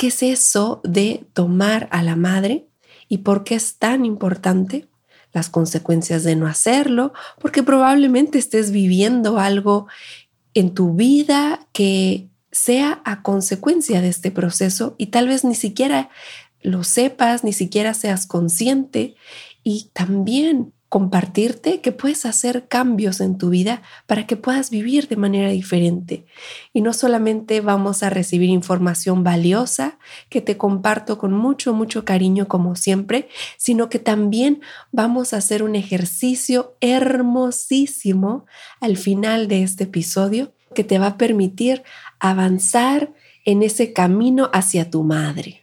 ¿qué es eso de tomar a la madre y por qué es tan importante? Las consecuencias de no hacerlo, porque probablemente estés viviendo algo en tu vida que sea a consecuencia de este proceso y tal vez ni siquiera lo sepas, ni siquiera seas consciente y también compartirte que puedes hacer cambios en tu vida para que puedas vivir de manera diferente. Y no solamente vamos a recibir información valiosa que te comparto con mucho, mucho cariño como siempre, sino que también vamos a hacer un ejercicio hermosísimo al final de este episodio que te va a permitir avanzar en ese camino hacia tu madre.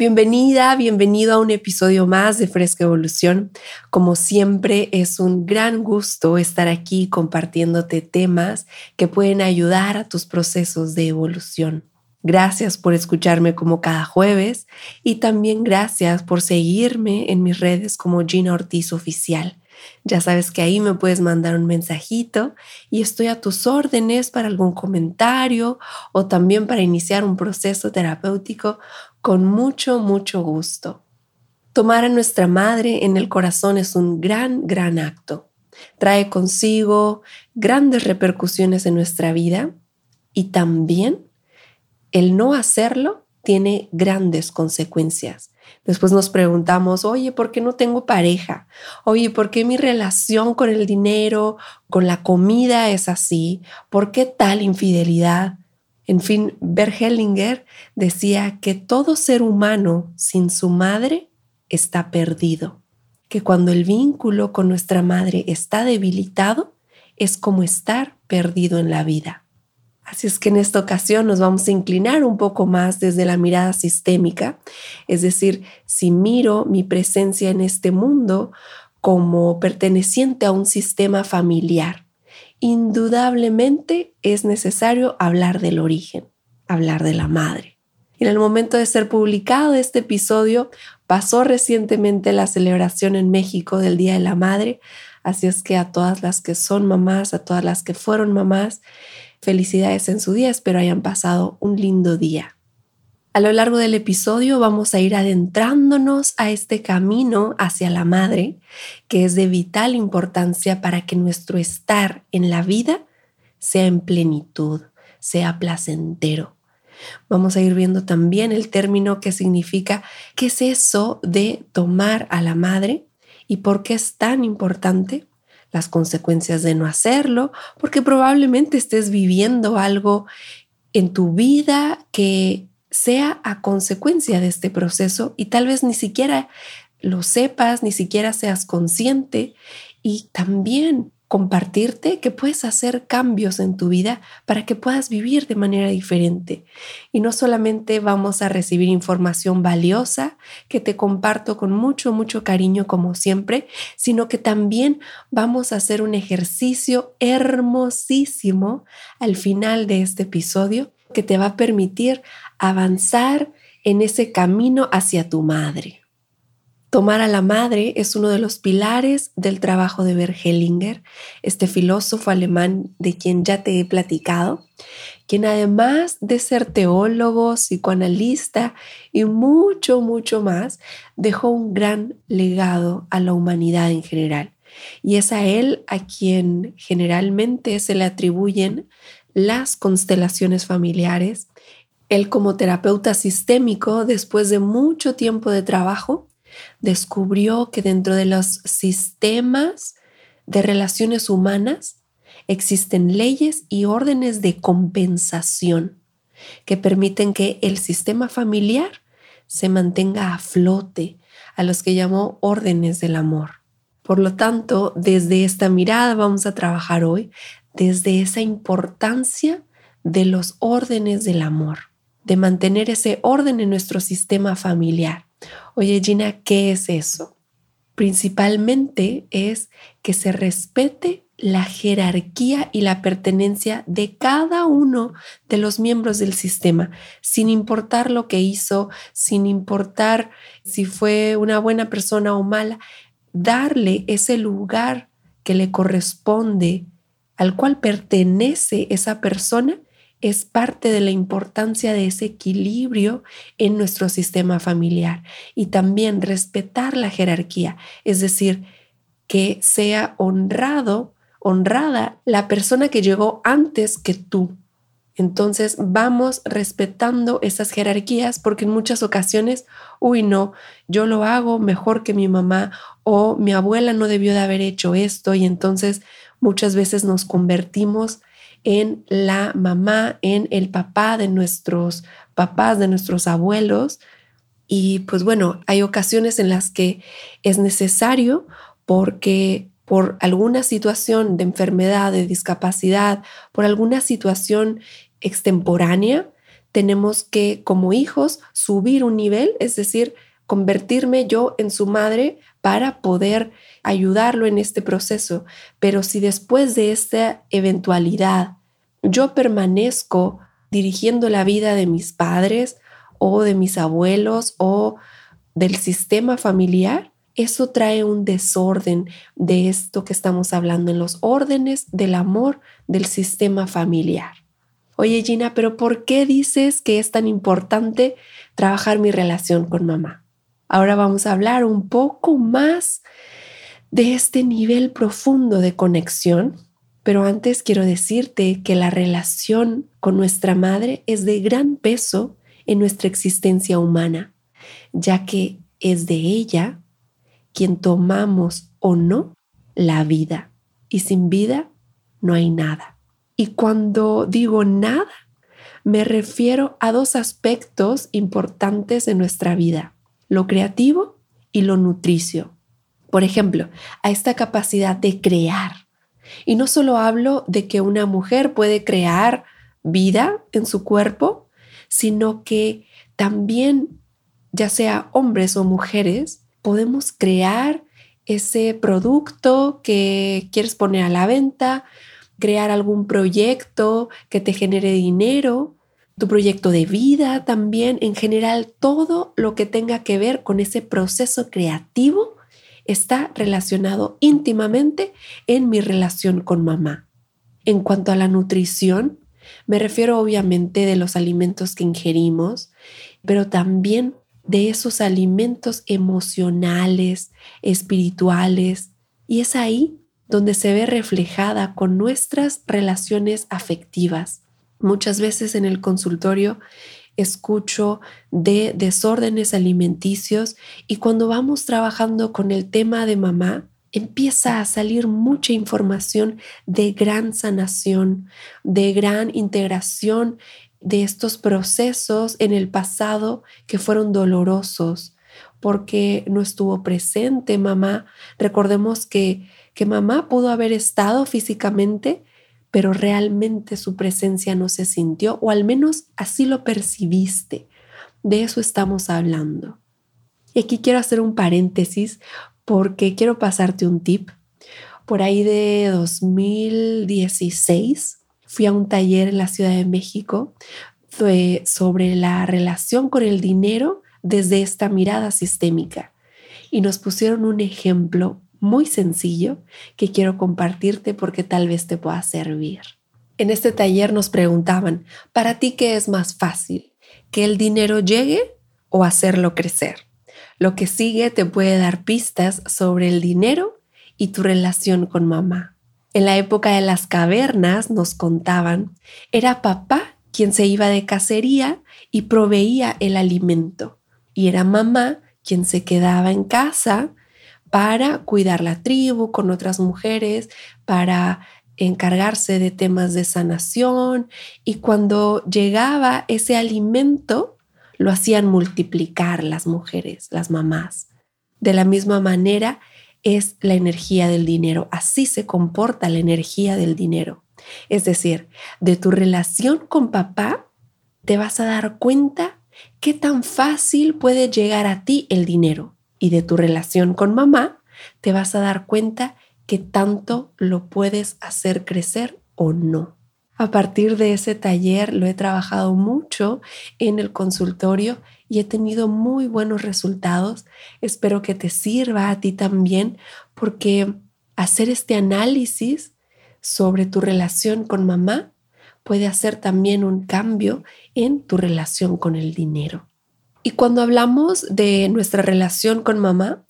Bienvenida, bienvenido a un episodio más de Fresca Evolución. Como siempre, es un gran gusto estar aquí compartiéndote temas que pueden ayudar a tus procesos de evolución. Gracias por escucharme como cada jueves y también gracias por seguirme en mis redes como Gina Ortiz Oficial. Ya sabes que ahí me puedes mandar un mensajito y estoy a tus órdenes para algún comentario o también para iniciar un proceso terapéutico con mucho, mucho gusto. Tomar a nuestra madre en el corazón es un gran, gran acto. Trae consigo grandes repercusiones en nuestra vida y también el no hacerlo tiene grandes consecuencias. Después nos preguntamos, oye, ¿por qué no tengo pareja? Oye, ¿por qué mi relación con el dinero, con la comida es así? ¿Por qué tal infidelidad? En fin, Bergelinger decía que todo ser humano sin su madre está perdido, que cuando el vínculo con nuestra madre está debilitado, es como estar perdido en la vida. Así es que en esta ocasión nos vamos a inclinar un poco más desde la mirada sistémica, es decir, si miro mi presencia en este mundo como perteneciente a un sistema familiar, indudablemente es necesario hablar del origen, hablar de la madre. En el momento de ser publicado este episodio, pasó recientemente la celebración en México del Día de la Madre, así es que a todas las que son mamás, a todas las que fueron mamás, felicidades en su día, espero hayan pasado un lindo día. A lo largo del episodio vamos a ir adentrándonos a este camino hacia la madre, que es de vital importancia para que nuestro estar en la vida sea en plenitud, sea placentero. Vamos a ir viendo también el término que significa qué es eso de tomar a la madre y por qué es tan importante, las consecuencias de no hacerlo, porque probablemente estés viviendo algo en tu vida que sea a consecuencia de este proceso y tal vez ni siquiera lo sepas, ni siquiera seas consciente y también compartirte que puedes hacer cambios en tu vida para que puedas vivir de manera diferente. Y no solamente vamos a recibir información valiosa que te comparto con mucho, mucho cariño como siempre, sino que también vamos a hacer un ejercicio hermosísimo al final de este episodio que te va a permitir avanzar en ese camino hacia tu madre. Tomar a la madre es uno de los pilares del trabajo de Bergelinger, este filósofo alemán de quien ya te he platicado, quien además de ser teólogo, psicoanalista y mucho, mucho más, dejó un gran legado a la humanidad en general. Y es a él a quien generalmente se le atribuyen las constelaciones familiares. Él como terapeuta sistémico, después de mucho tiempo de trabajo, descubrió que dentro de los sistemas de relaciones humanas existen leyes y órdenes de compensación que permiten que el sistema familiar se mantenga a flote, a los que llamó órdenes del amor. Por lo tanto, desde esta mirada vamos a trabajar hoy desde esa importancia de los órdenes del amor. de mantener ese orden en nuestro sistema familiar. Oye Gina, ¿qué es eso? Principalmente es que se respete la jerarquía y la pertenencia de cada uno de los miembros del sistema, sin importar lo que hizo, sin importar si fue una buena persona o mala, darle ese lugar que le corresponde, al cual pertenece esa persona, es parte de la importancia de ese equilibrio en nuestro sistema familiar y también respetar la jerarquía, es decir, que sea honrado honrada la persona que llegó antes que tú. Entonces vamos respetando esas jerarquías porque en muchas ocasiones, uy, no, yo lo hago mejor que mi mamá o mi abuela no debió de haber hecho esto y entonces muchas veces nos convertimos en la mamá, en el papá de nuestros papás, de nuestros abuelos. Y pues bueno, hay ocasiones en las que es necesario porque por alguna situación de enfermedad, de discapacidad, por alguna situación extemporánea, tenemos que como hijos subir un nivel, es decir, convertirme yo en su madre para poder ayudarlo en este proceso. Pero si después de esta eventualidad yo permanezco dirigiendo la vida de mis padres o de mis abuelos o del sistema familiar, eso trae un desorden de esto que estamos hablando en los órdenes del amor del sistema familiar. Oye Gina, pero ¿por qué dices que es tan importante trabajar mi relación con mamá? Ahora vamos a hablar un poco más de este nivel profundo de conexión, pero antes quiero decirte que la relación con nuestra madre es de gran peso en nuestra existencia humana, ya que es de ella quien tomamos o no la vida. Y sin vida no hay nada. Y cuando digo nada, me refiero a dos aspectos importantes de nuestra vida, lo creativo y lo nutricio. Por ejemplo, a esta capacidad de crear. Y no solo hablo de que una mujer puede crear vida en su cuerpo, sino que también, ya sea hombres o mujeres, podemos crear ese producto que quieres poner a la venta, crear algún proyecto que te genere dinero, tu proyecto de vida también, en general todo lo que tenga que ver con ese proceso creativo está relacionado íntimamente en mi relación con mamá. En cuanto a la nutrición, me refiero obviamente de los alimentos que ingerimos, pero también de esos alimentos emocionales, espirituales, y es ahí donde se ve reflejada con nuestras relaciones afectivas. Muchas veces en el consultorio escucho de desórdenes alimenticios y cuando vamos trabajando con el tema de mamá, empieza a salir mucha información de gran sanación, de gran integración de estos procesos en el pasado que fueron dolorosos porque no estuvo presente mamá. Recordemos que, que mamá pudo haber estado físicamente, pero realmente su presencia no se sintió, o al menos así lo percibiste. De eso estamos hablando. Y aquí quiero hacer un paréntesis porque quiero pasarte un tip. Por ahí de 2016 fui a un taller en la Ciudad de México sobre la relación con el dinero desde esta mirada sistémica y nos pusieron un ejemplo muy sencillo que quiero compartirte porque tal vez te pueda servir. En este taller nos preguntaban, ¿para ti qué es más fácil? ¿Que el dinero llegue o hacerlo crecer? Lo que sigue te puede dar pistas sobre el dinero y tu relación con mamá. En la época de las cavernas nos contaban, era papá quien se iba de cacería y proveía el alimento, y era mamá quien se quedaba en casa para cuidar la tribu con otras mujeres, para encargarse de temas de sanación, y cuando llegaba ese alimento, lo hacían multiplicar las mujeres, las mamás. De la misma manera, es la energía del dinero. Así se comporta la energía del dinero. Es decir, de tu relación con papá te vas a dar cuenta qué tan fácil puede llegar a ti el dinero. Y de tu relación con mamá, te vas a dar cuenta que tanto lo puedes hacer crecer o no. A partir de ese taller lo he trabajado mucho en el consultorio y he tenido muy buenos resultados. Espero que te sirva a ti también porque hacer este análisis sobre tu relación con mamá puede hacer también un cambio en tu relación con el dinero. Y cuando hablamos de nuestra relación con mamá,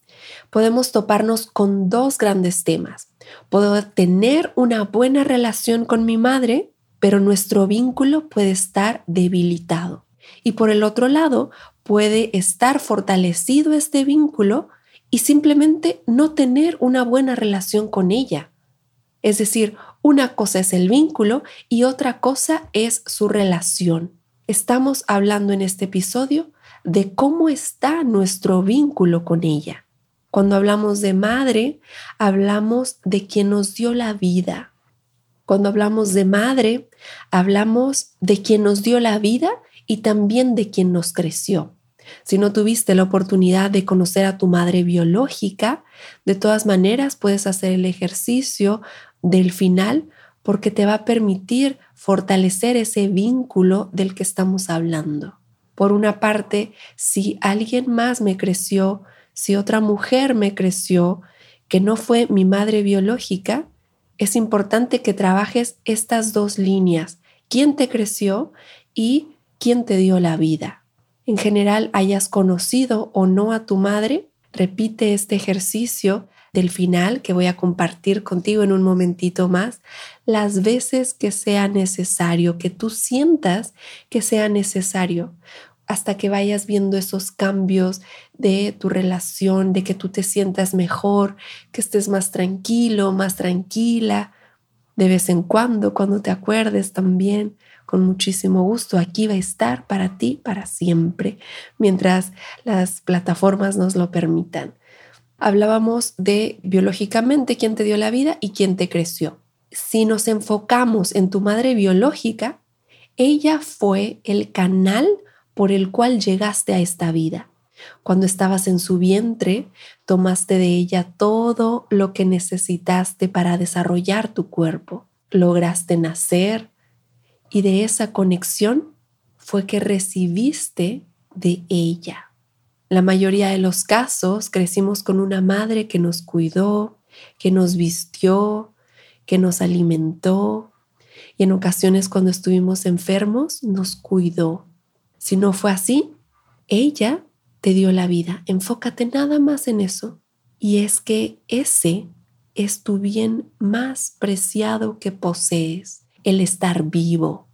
podemos toparnos con dos grandes temas. Puedo tener una buena relación con mi madre, pero nuestro vínculo puede estar debilitado. Y por el otro lado, puede estar fortalecido este vínculo y simplemente no tener una buena relación con ella. Es decir, una cosa es el vínculo y otra cosa es su relación. Estamos hablando en este episodio de cómo está nuestro vínculo con ella. Cuando hablamos de madre, hablamos de quien nos dio la vida. Cuando hablamos de madre, hablamos de quien nos dio la vida y también de quien nos creció. Si no tuviste la oportunidad de conocer a tu madre biológica, de todas maneras puedes hacer el ejercicio del final porque te va a permitir fortalecer ese vínculo del que estamos hablando. Por una parte, si alguien más me creció, si otra mujer me creció, que no fue mi madre biológica, es importante que trabajes estas dos líneas, quién te creció y quién te dio la vida. En general, hayas conocido o no a tu madre, repite este ejercicio del final que voy a compartir contigo en un momentito más, las veces que sea necesario, que tú sientas que sea necesario, hasta que vayas viendo esos cambios de tu relación, de que tú te sientas mejor, que estés más tranquilo, más tranquila. De vez en cuando, cuando te acuerdes también, con muchísimo gusto, aquí va a estar para ti para siempre, mientras las plataformas nos lo permitan hablábamos de biológicamente quién te dio la vida y quién te creció. Si nos enfocamos en tu madre biológica, ella fue el canal por el cual llegaste a esta vida. Cuando estabas en su vientre, tomaste de ella todo lo que necesitaste para desarrollar tu cuerpo. Lograste nacer y de esa conexión fue que recibiste de ella. La mayoría de los casos crecimos con una madre que nos cuidó, que nos vistió, que nos alimentó y en ocasiones cuando estuvimos enfermos nos cuidó. Si no fue así, ella te dio la vida. Enfócate nada más en eso. Y es que ese es tu bien más preciado que posees, el estar vivo,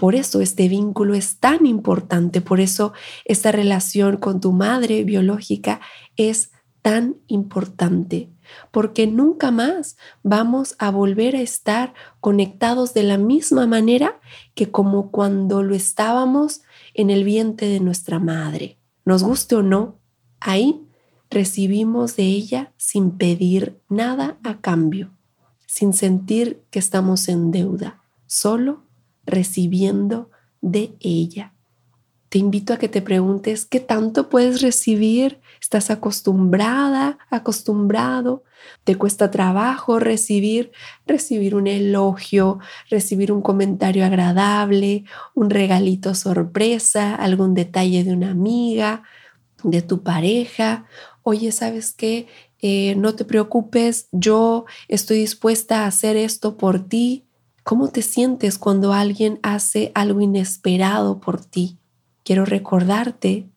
por eso este vínculo es tan importante, por eso esta relación con tu madre biológica es tan importante, porque nunca más vamos a volver a estar conectados de la misma manera que como cuando lo estábamos en el vientre de nuestra madre. Nos guste o no, ahí recibimos de ella sin pedir nada a cambio, sin sentir que estamos en deuda, solo recibiendo de ella. Te invito a que te preguntes qué tanto puedes recibir. ¿Estás acostumbrada, acostumbrado? ¿Te cuesta trabajo recibir, recibir un elogio, recibir un comentario agradable, un regalito sorpresa, algún detalle de una amiga, de tu pareja? Oye, ¿sabes qué? Eh, no te preocupes, yo estoy dispuesta a hacer esto por ti. ¿Cómo te sientes cuando alguien hace algo inesperado por ti? Quiero recordarte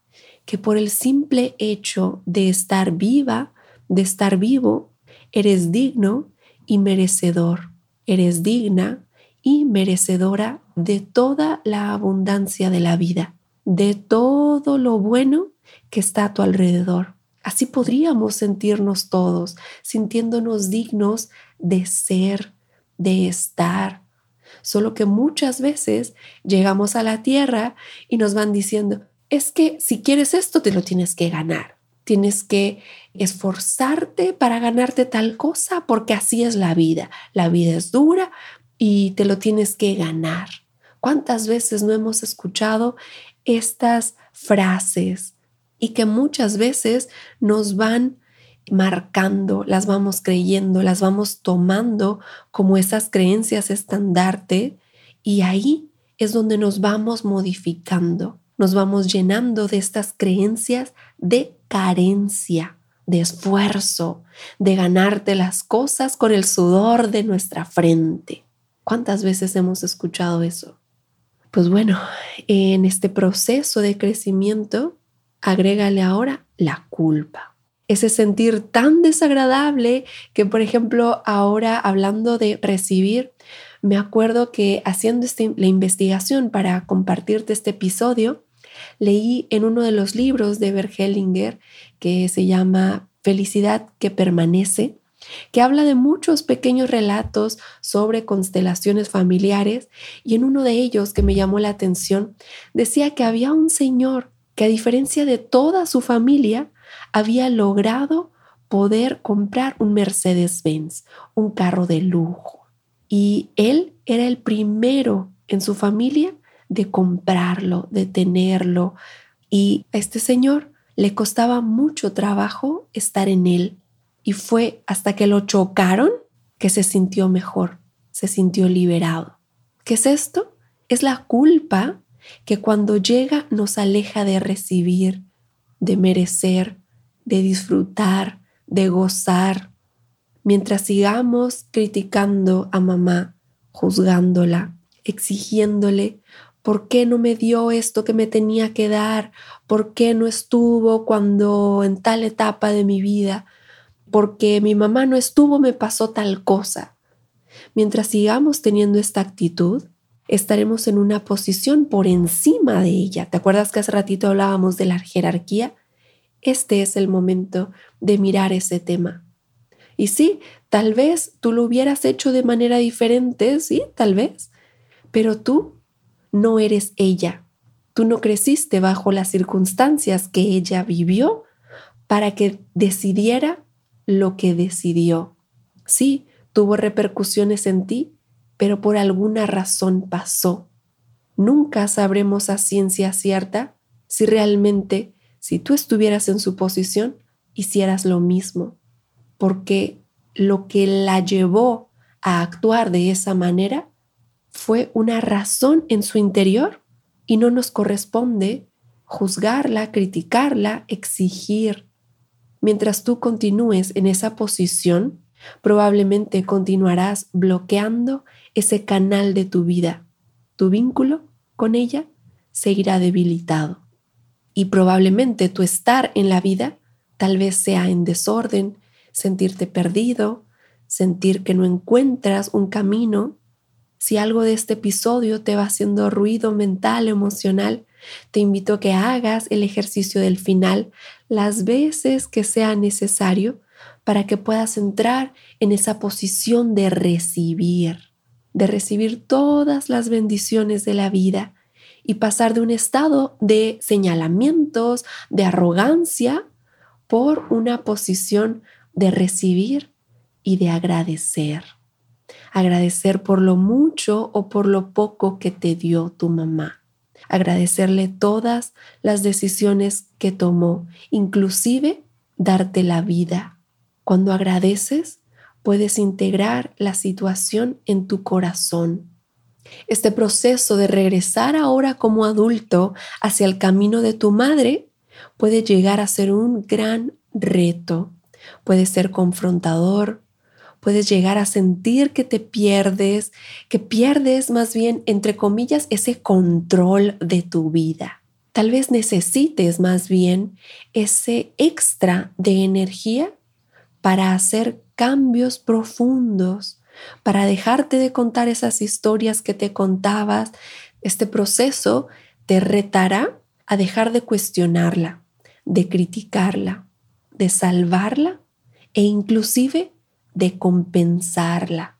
que por el simple hecho de estar viva, de estar vivo, eres digno y merecedor. Eres digna y merecedora de toda la abundancia de la vida, de todo lo bueno que está a tu alrededor. Así podríamos sentirnos todos, sintiéndonos dignos de ser, de estar. Solo que muchas veces llegamos a la tierra y nos van diciendo, es que si quieres esto te lo tienes que ganar. Tienes que esforzarte para ganarte tal cosa porque así es la vida. La vida es dura y te lo tienes que ganar. ¿Cuántas veces no hemos escuchado estas frases y que muchas veces nos van marcando, las vamos creyendo, las vamos tomando como esas creencias estandarte y ahí es donde nos vamos modificando, nos vamos llenando de estas creencias de carencia, de esfuerzo, de ganarte las cosas con el sudor de nuestra frente. ¿Cuántas veces hemos escuchado eso? Pues bueno, en este proceso de crecimiento, agrégale ahora la culpa. Ese sentir tan desagradable que, por ejemplo, ahora hablando de recibir, me acuerdo que haciendo este, la investigación para compartirte este episodio, leí en uno de los libros de Bert Hellinger que se llama Felicidad que permanece, que habla de muchos pequeños relatos sobre constelaciones familiares y en uno de ellos que me llamó la atención decía que había un señor que a diferencia de toda su familia había logrado poder comprar un Mercedes-Benz, un carro de lujo. Y él era el primero en su familia de comprarlo, de tenerlo. Y a este señor le costaba mucho trabajo estar en él. Y fue hasta que lo chocaron que se sintió mejor, se sintió liberado. ¿Qué es esto? Es la culpa que cuando llega nos aleja de recibir, de merecer, de disfrutar, de gozar. Mientras sigamos criticando a mamá, juzgándola, exigiéndole, ¿por qué no me dio esto que me tenía que dar? ¿Por qué no estuvo cuando en tal etapa de mi vida? Porque mi mamá no estuvo, me pasó tal cosa. Mientras sigamos teniendo esta actitud, estaremos en una posición por encima de ella. ¿Te acuerdas que hace ratito hablábamos de la jerarquía? Este es el momento de mirar ese tema. Y sí, tal vez tú lo hubieras hecho de manera diferente, sí, tal vez, pero tú no eres ella. Tú no creciste bajo las circunstancias que ella vivió para que decidiera lo que decidió. Sí, tuvo repercusiones en ti, pero por alguna razón pasó. Nunca sabremos a ciencia cierta si realmente, si tú estuvieras en su posición, hicieras lo mismo, porque lo que la llevó a actuar de esa manera fue una razón en su interior y no nos corresponde juzgarla, criticarla, exigir. Mientras tú continúes en esa posición, probablemente continuarás bloqueando ese canal de tu vida. Tu vínculo con ella seguirá debilitado. Y probablemente tu estar en la vida tal vez sea en desorden, sentirte perdido, sentir que no encuentras un camino. Si algo de este episodio te va haciendo ruido mental, emocional, te invito a que hagas el ejercicio del final las veces que sea necesario para que puedas entrar en esa posición de recibir, de recibir todas las bendiciones de la vida y pasar de un estado de señalamientos, de arrogancia, por una posición de recibir y de agradecer agradecer por lo mucho o por lo poco que te dio tu mamá, agradecerle todas las decisiones que tomó, inclusive darte la vida. Cuando agradeces, puedes integrar la situación en tu corazón. Este proceso de regresar ahora como adulto hacia el camino de tu madre puede llegar a ser un gran reto. Puede ser confrontador, puedes llegar a sentir que te pierdes, que pierdes más bien, entre comillas, ese control de tu vida. Tal vez necesites más bien ese extra de energía para hacer cambios profundos, para dejarte de contar esas historias que te contabas. Este proceso te retará a dejar de cuestionarla, de criticarla, de salvarla e inclusive de compensarla.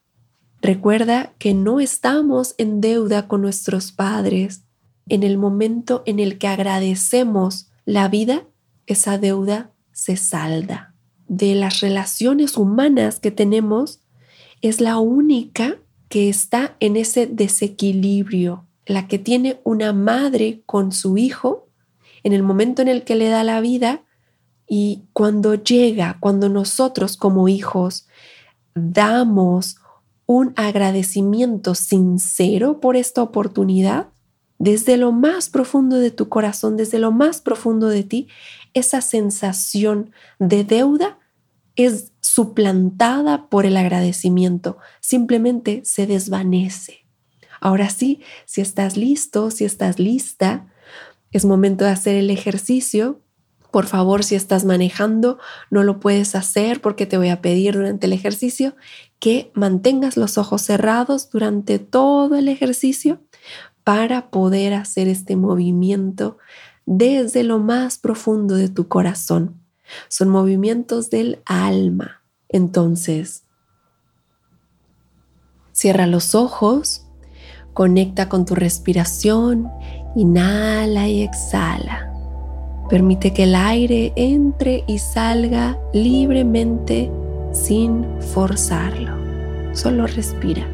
Recuerda que no estamos en deuda con nuestros padres. En el momento en el que agradecemos la vida, esa deuda se salda. De las relaciones humanas que tenemos, es la única que está en ese desequilibrio. la que tiene una madre con su hijo en el momento en el que le da la vida y cuando llega, cuando nosotros como hijos damos un agradecimiento sincero por esta oportunidad, desde lo más profundo de tu corazón, desde lo más profundo de ti, esa sensación de deuda es suplantada por el agradecimiento, simplemente se desvanece. Ahora sí, si estás listo, si estás lista, es momento de hacer el ejercicio. Por favor, si estás manejando, no lo puedes hacer porque te voy a pedir durante el ejercicio que mantengas los ojos cerrados durante todo el ejercicio para poder hacer este movimiento desde lo más profundo de tu corazón. Son movimientos del alma. Entonces, cierra los ojos, conecta con tu respiración, inhala y exhala. Permite que el aire entre y salga libremente sin forzarlo. Solo respira.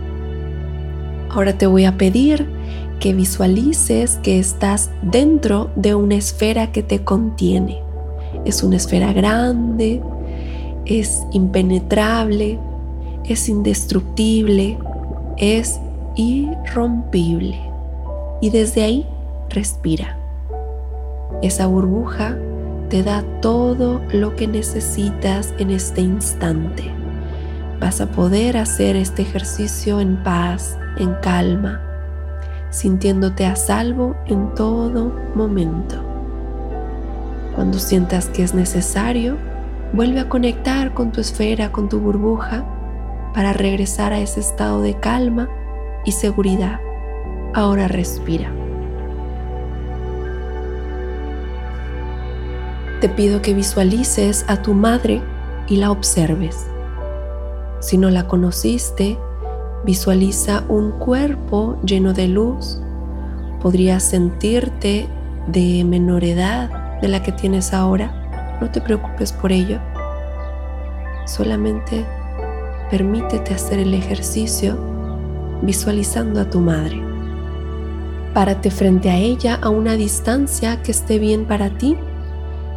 Ahora te voy a pedir que visualices que estás dentro de una esfera que te contiene. Es una esfera grande, es impenetrable, es indestructible, es irrompible. Y desde ahí respira. Esa burbuja te da todo lo que necesitas en este instante. Vas a poder hacer este ejercicio en paz, en calma, sintiéndote a salvo en todo momento. Cuando sientas que es necesario, vuelve a conectar con tu esfera, con tu burbuja, para regresar a ese estado de calma y seguridad. Ahora respira. Te pido que visualices a tu madre y la observes. Si no la conociste, Visualiza un cuerpo lleno de luz. Podrías sentirte de menor edad de la que tienes ahora. No te preocupes por ello. Solamente permítete hacer el ejercicio visualizando a tu madre. Párate frente a ella a una distancia que esté bien para ti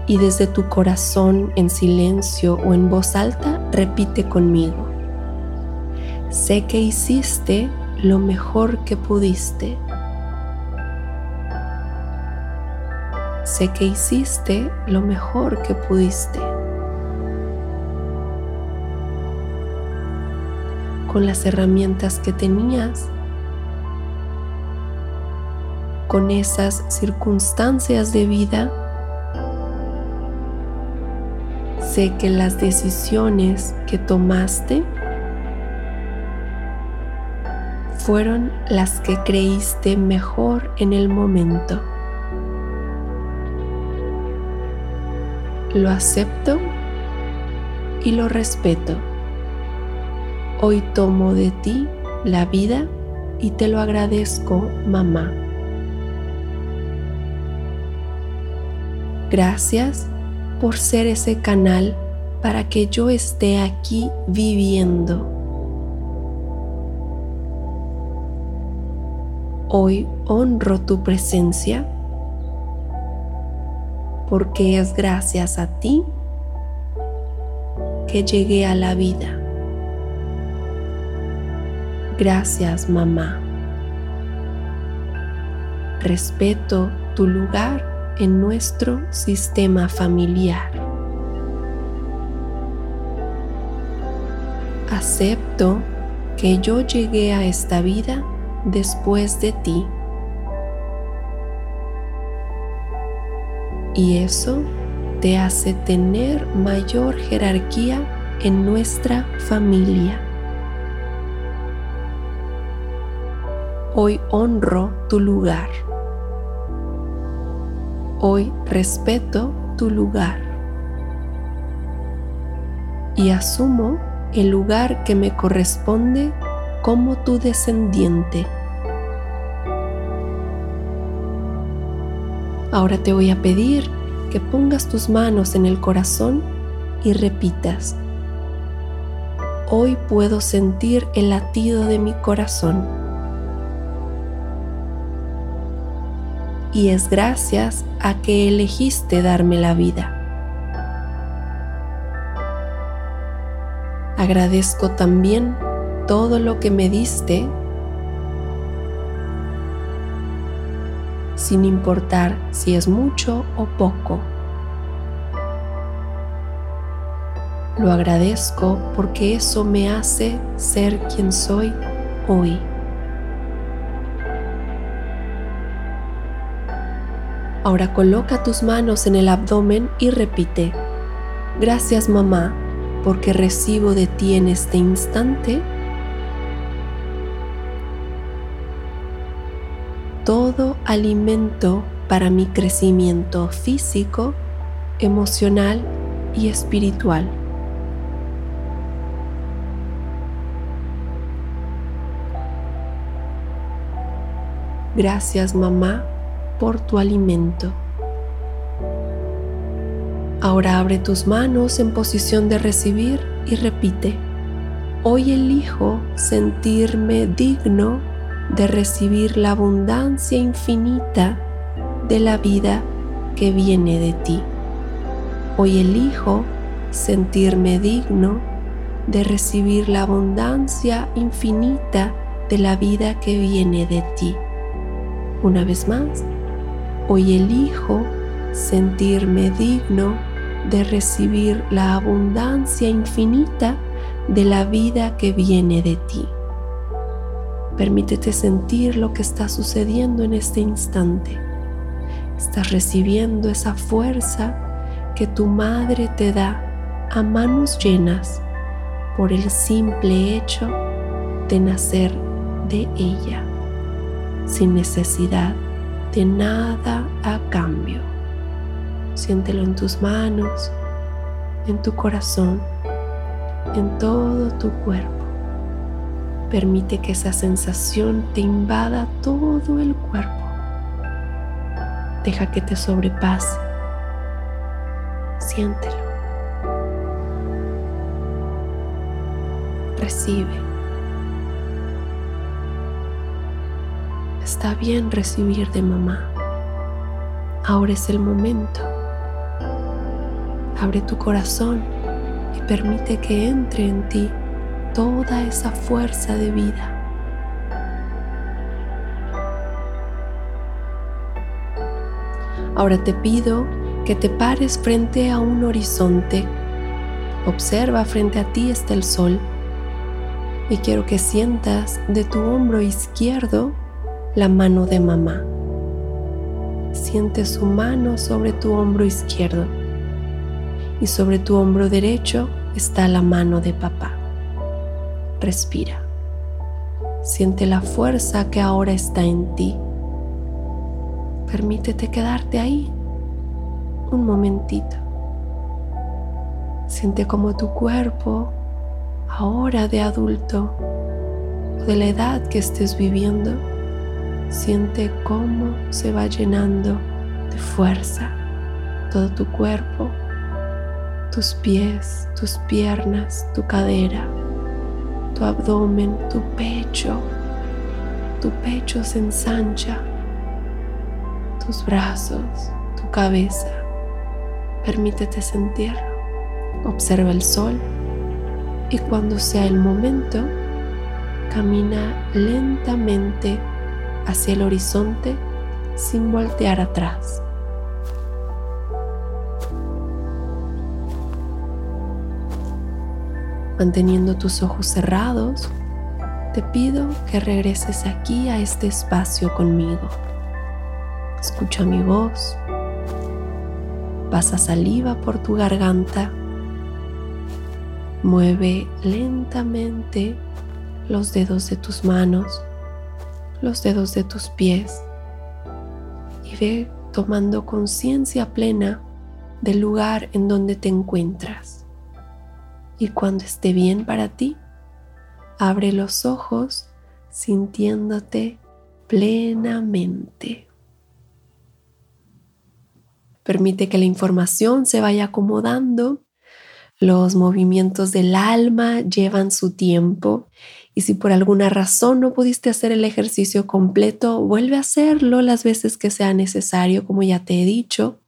y desde tu corazón en silencio o en voz alta repite conmigo. Sé que hiciste lo mejor que pudiste. Sé que hiciste lo mejor que pudiste. Con las herramientas que tenías, con esas circunstancias de vida, sé que las decisiones que tomaste fueron las que creíste mejor en el momento. Lo acepto y lo respeto. Hoy tomo de ti la vida y te lo agradezco, mamá. Gracias por ser ese canal para que yo esté aquí viviendo Hoy honro tu presencia porque es gracias a ti que llegué a la vida. Gracias mamá. Respeto tu lugar en nuestro sistema familiar. Acepto que yo llegué a esta vida después de ti. Y eso te hace tener mayor jerarquía en nuestra familia. Hoy honro tu lugar. Hoy respeto tu lugar. Y asumo el lugar que me corresponde como tu descendiente. Ahora te voy a pedir que pongas tus manos en el corazón y repitas, hoy puedo sentir el latido de mi corazón. y es gracias a que elegiste darme la vida. Agradezco también todo lo que me diste sin importar si es mucho o poco. Lo agradezco porque eso me hace ser quien soy hoy. Ahora coloca tus manos en el abdomen y repite, gracias mamá porque recibo de ti en este instante todo alimento para mi crecimiento físico, emocional y espiritual. Gracias mamá por tu alimento. Ahora abre tus manos en posición de recibir y repite, hoy elijo sentirme digno de recibir la abundancia infinita de la vida que viene de ti. Hoy elijo sentirme digno de recibir la abundancia infinita de la vida que viene de ti. Una vez más, hoy elijo sentirme digno de recibir la abundancia infinita de la vida que viene de ti. Permítete sentir lo que está sucediendo en este instante. Estás recibiendo esa fuerza que tu madre te da a manos llenas por el simple hecho de nacer de ella, sin necesidad de nada a cambio. Siéntelo en tus manos, en tu corazón, en todo tu cuerpo. Permite que esa sensación te invada todo el cuerpo. Deja que te sobrepase. Siéntelo. Recibe. Está bien recibir de mamá. Ahora es el momento. Abre tu corazón y permite que entre en ti toda esa fuerza de vida. Ahora te pido que te pares frente a un horizonte. Observa frente a ti está el sol y quiero que sientas de tu hombro izquierdo la mano de mamá. Siente su mano sobre tu hombro izquierdo y sobre tu hombro derecho está la mano de papá. Respira. Siente la fuerza que ahora está en ti. Permítete quedarte ahí un momentito. Siente como tu cuerpo, ahora de adulto o de la edad que estés viviendo, siente cómo se va llenando de fuerza todo tu cuerpo, tus pies, tus piernas, tu cadera tu abdomen, tu pecho. Tu pecho se ensancha, tus brazos, tu cabeza. Permítete sentirlo. Observa el sol y cuando sea el momento, camina lentamente hacia el horizonte sin voltear atrás. Manteniendo tus ojos cerrados, te pido que regreses aquí a este espacio conmigo. Escucha mi voz. Pasa saliva por tu garganta. Mueve lentamente los dedos de tus manos, los dedos de tus pies y ve tomando conciencia plena del lugar en donde te encuentras y cuando esté bien para ti, abre los ojos sintiéndote plenamente. Permite que la información se vaya acomodando, Los movimientos del alma llevan su tiempo y si por alguna razón no pudiste hacer el ejercicio completo, vuelve a hacerlo las veces que sea necesario, como ya te he dicho.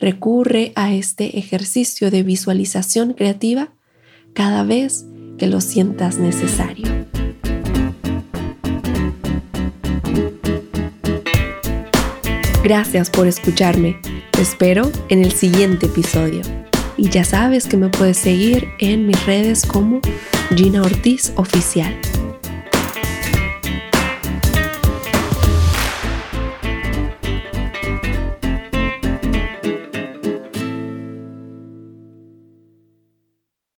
Recurre a este ejercicio de visualización creativa cada vez que lo sientas necesario. Gracias por escucharme. Te espero en el siguiente episodio. Y ya sabes que me puedes seguir en mis redes como Gina Ortiz Oficial.